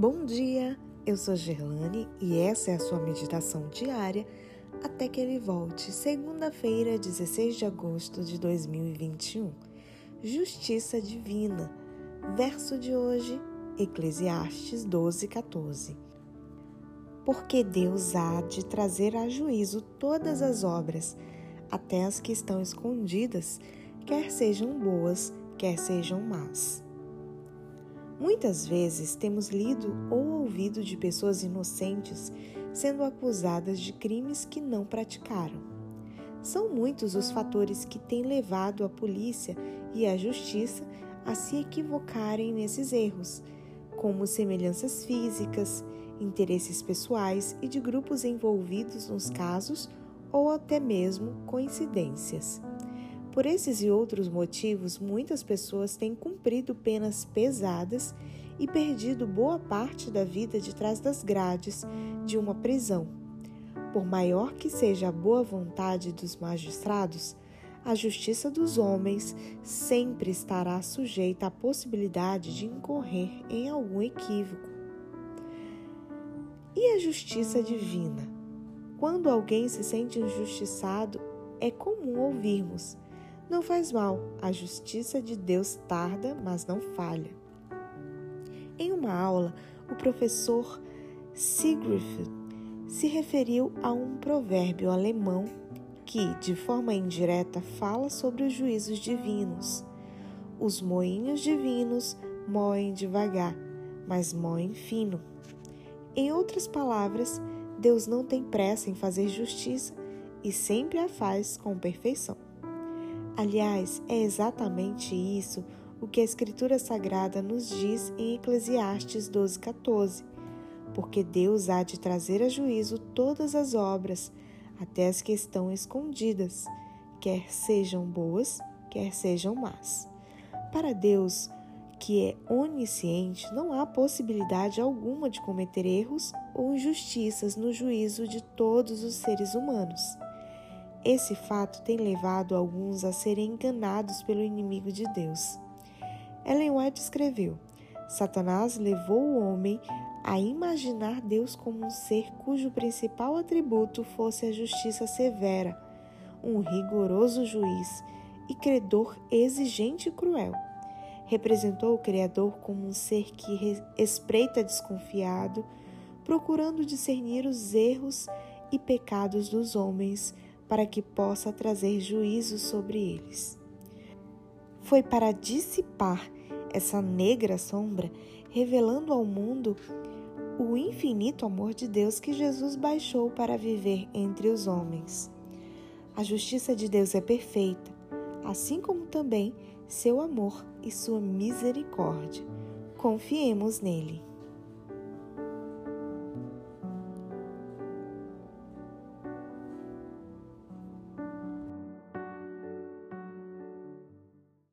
Bom dia, eu sou Gerlane e essa é a sua meditação diária até que ele volte, segunda-feira, 16 de agosto de 2021. Justiça Divina. Verso de hoje, Eclesiastes 12, 14. Porque Deus há de trazer a juízo todas as obras, até as que estão escondidas, quer sejam boas, quer sejam más. Muitas vezes temos lido ou ouvido de pessoas inocentes sendo acusadas de crimes que não praticaram. São muitos os fatores que têm levado a polícia e a justiça a se equivocarem nesses erros, como semelhanças físicas, interesses pessoais e de grupos envolvidos nos casos ou até mesmo coincidências. Por esses e outros motivos, muitas pessoas têm cumprido penas pesadas e perdido boa parte da vida de trás das grades de uma prisão. Por maior que seja a boa vontade dos magistrados, a justiça dos homens sempre estará sujeita à possibilidade de incorrer em algum equívoco. E a justiça divina? Quando alguém se sente injustiçado, é comum ouvirmos não faz mal, a justiça de Deus tarda, mas não falha. Em uma aula, o professor Sigrid se referiu a um provérbio alemão que, de forma indireta, fala sobre os juízos divinos. Os moinhos divinos moem devagar, mas moem fino. Em outras palavras, Deus não tem pressa em fazer justiça e sempre a faz com perfeição. Aliás, é exatamente isso o que a Escritura Sagrada nos diz em Eclesiastes 12,14. Porque Deus há de trazer a juízo todas as obras, até as que estão escondidas, quer sejam boas, quer sejam más. Para Deus, que é onisciente, não há possibilidade alguma de cometer erros ou injustiças no juízo de todos os seres humanos. Esse fato tem levado alguns a serem enganados pelo inimigo de Deus. Ellen White escreveu: Satanás levou o homem a imaginar Deus como um ser cujo principal atributo fosse a justiça severa, um rigoroso juiz e credor exigente e cruel. Representou o Criador como um ser que espreita desconfiado, procurando discernir os erros e pecados dos homens para que possa trazer juízo sobre eles. Foi para dissipar essa negra sombra, revelando ao mundo o infinito amor de Deus que Jesus baixou para viver entre os homens. A justiça de Deus é perfeita, assim como também seu amor e sua misericórdia. Confiemos nele.